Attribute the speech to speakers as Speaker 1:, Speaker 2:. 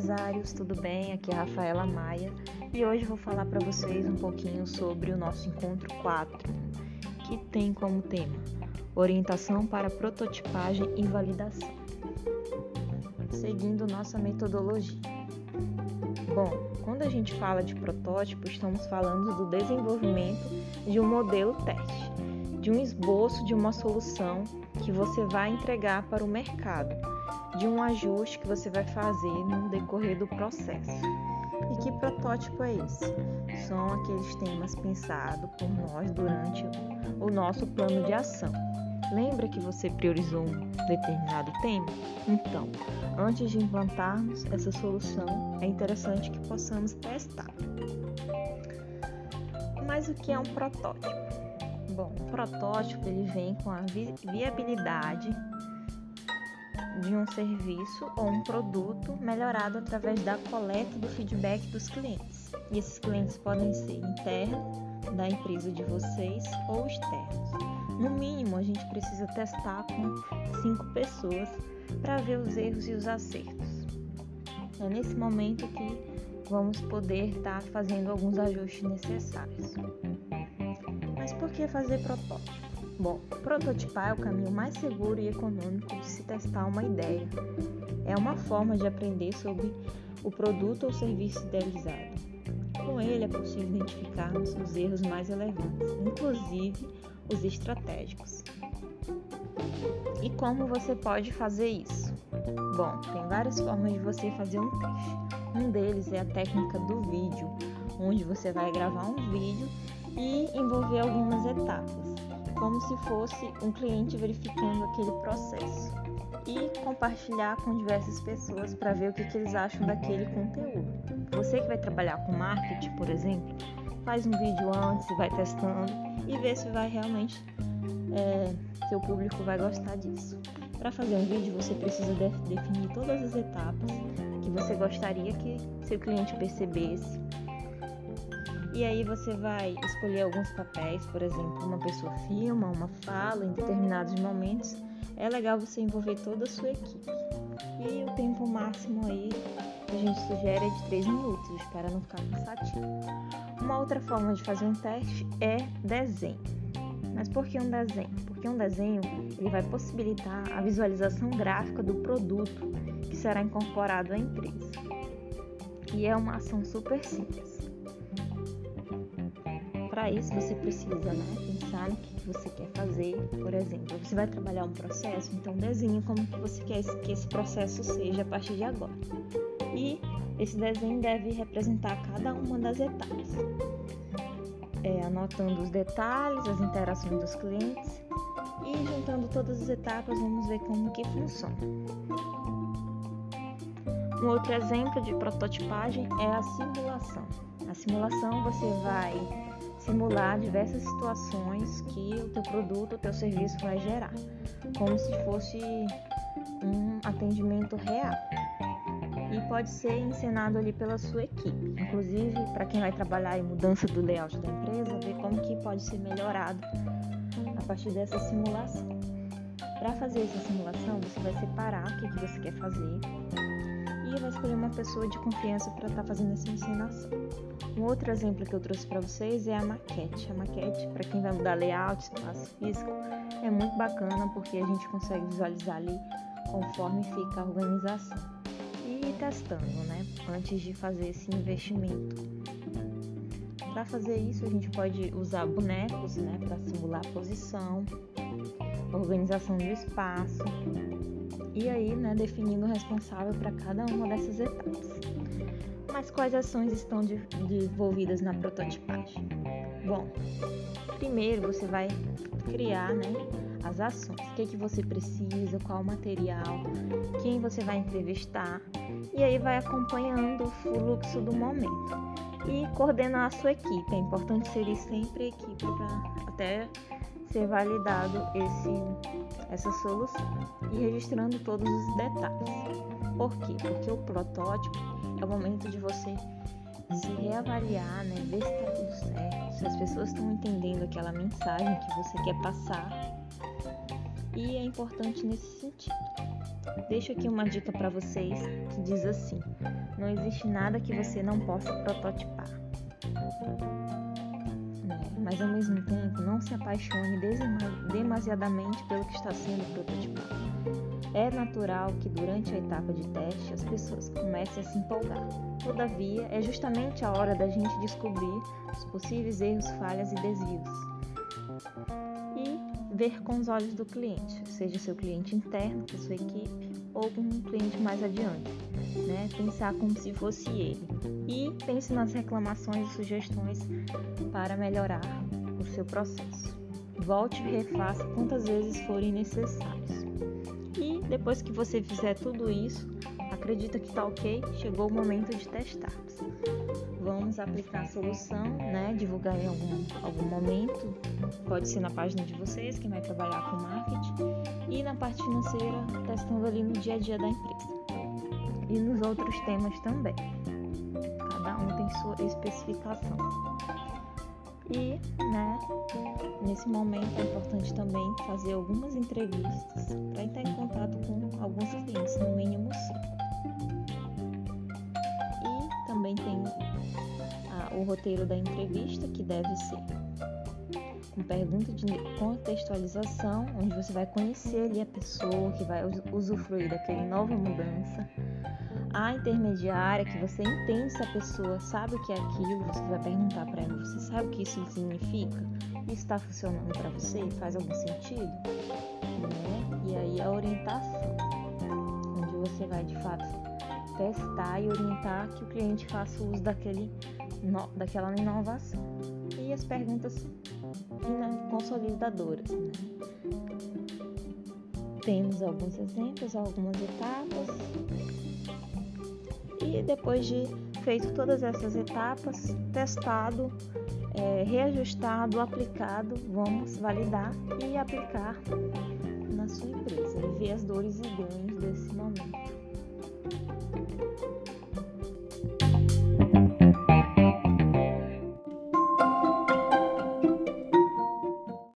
Speaker 1: empresários, tudo bem? Aqui é a Rafaela Maia e hoje vou falar para vocês um pouquinho sobre o nosso encontro 4, que tem como tema orientação para prototipagem e validação, seguindo nossa metodologia. Bom, quando a gente fala de protótipo, estamos falando do desenvolvimento de um modelo teste, de um esboço de uma solução que você vai entregar para o mercado de um ajuste que você vai fazer no decorrer do processo. E que protótipo é esse? São aqueles temas pensados por nós durante o nosso plano de ação. Lembra que você priorizou um determinado tema? Então, antes de implantarmos essa solução, é interessante que possamos testar. Mas o que é um protótipo? Bom, o protótipo ele vem com a viabilidade de um serviço ou um produto melhorado através da coleta do feedback dos clientes. E esses clientes podem ser internos da empresa de vocês ou externos. No mínimo, a gente precisa testar com cinco pessoas para ver os erros e os acertos. É nesse momento que vamos poder estar tá fazendo alguns ajustes necessários. Mas por que fazer protótipo? Bom, prototipar é o caminho mais seguro e econômico de se testar uma ideia. É uma forma de aprender sobre o produto ou serviço idealizado. Com ele é possível identificarmos os erros mais relevantes, inclusive os estratégicos. E como você pode fazer isso? Bom, tem várias formas de você fazer um teste. Um deles é a técnica do vídeo, onde você vai gravar um vídeo e envolver algumas etapas como se fosse um cliente verificando aquele processo e compartilhar com diversas pessoas para ver o que, que eles acham daquele conteúdo. Você que vai trabalhar com marketing, por exemplo, faz um vídeo antes, vai testando e vê se vai realmente é, seu público vai gostar disso. Para fazer um vídeo, você precisa de definir todas as etapas que você gostaria que seu cliente percebesse e aí você vai escolher alguns papéis, por exemplo, uma pessoa filma, uma fala em determinados momentos. É legal você envolver toda a sua equipe. E o tempo máximo aí que a gente sugere é de 3 minutos, para não ficar cansativo. Uma outra forma de fazer um teste é desenho. Mas por que um desenho? Porque um desenho ele vai possibilitar a visualização gráfica do produto que será incorporado à empresa. E é uma ação super simples para isso você precisa né, pensar no que você quer fazer. Por exemplo, você vai trabalhar um processo, então desenhe como que você quer que esse processo seja a partir de agora. E esse desenho deve representar cada uma das etapas, é, anotando os detalhes, as interações dos clientes e juntando todas as etapas, vamos ver como que funciona. Um outro exemplo de prototipagem é a simulação. A simulação você vai simular diversas situações que o teu produto, o teu serviço vai gerar, como se fosse um atendimento real. E pode ser encenado ali pela sua equipe, inclusive para quem vai trabalhar em mudança do layout da empresa, ver como que pode ser melhorado a partir dessa simulação. Para fazer essa simulação, você vai separar o que, que você quer fazer e vai escolher uma pessoa de confiança para estar tá fazendo essa encenação. Um outro exemplo que eu trouxe para vocês é a maquete. A maquete, para quem vai mudar layout, espaço físico, é muito bacana porque a gente consegue visualizar ali conforme fica a organização. E testando, né? Antes de fazer esse investimento. Para fazer isso, a gente pode usar bonecos, né, para simular a posição, organização do espaço, e aí, né, definindo o responsável para cada uma dessas etapas. Mas quais ações estão desenvolvidas na prototipagem? Bom, primeiro você vai criar né, as ações. O que, que você precisa, qual o material, quem você vai entrevistar. E aí vai acompanhando o fluxo do momento. E coordenar a sua equipe. É importante ser sempre equipe para até ser validado esse, essa solução e registrando todos os detalhes. Por quê? Porque o protótipo é o momento de você se reavaliar, né? ver se está tudo certo, se as pessoas estão entendendo aquela mensagem que você quer passar. E é importante nesse sentido. Deixo aqui uma dica para vocês que diz assim: Não existe nada que você não possa prototipar. Né? Mas ao mesmo tempo, não se apaixone demasiadamente pelo que está sendo prototipado. É natural que durante a etapa de teste as pessoas comecem a se empolgar. Todavia, é justamente a hora da gente descobrir os possíveis erros, falhas e desvios. E ver com os olhos do cliente, seja seu cliente interno, da sua equipe, ou um cliente mais adiante. Né? Pensar como se fosse ele. E pense nas reclamações e sugestões para melhorar o seu processo. Volte e refaça quantas vezes forem necessários. Depois que você fizer tudo isso, acredita que está ok, chegou o momento de testar. Vamos aplicar a solução, né? divulgar em algum, algum momento, pode ser na página de vocês, quem vai trabalhar com marketing, e na parte financeira, testando ali no dia a dia da empresa. E nos outros temas também. Cada um tem sua especificação. E, né, nesse momento é importante também fazer algumas entrevistas para entrar em contato com alguns clientes, no mínimo cinco. E também tem o roteiro da entrevista, que deve ser com pergunta de contextualização, onde você vai conhecer ali a pessoa que vai usufruir daquela nova mudança a intermediária, que você entende se a pessoa sabe o que é aquilo, você vai perguntar para ela, você sabe o que isso significa? Isso está funcionando para você? Faz algum sentido? Né? E aí a orientação, onde você vai de fato testar e orientar que o cliente faça uso daquele, daquela inovação. E as perguntas consolidadoras. Né? Temos alguns exemplos, algumas etapas depois de feito todas essas etapas, testado, é, reajustado, aplicado, vamos validar e aplicar na sua empresa e ver as dores e ganhos desse momento.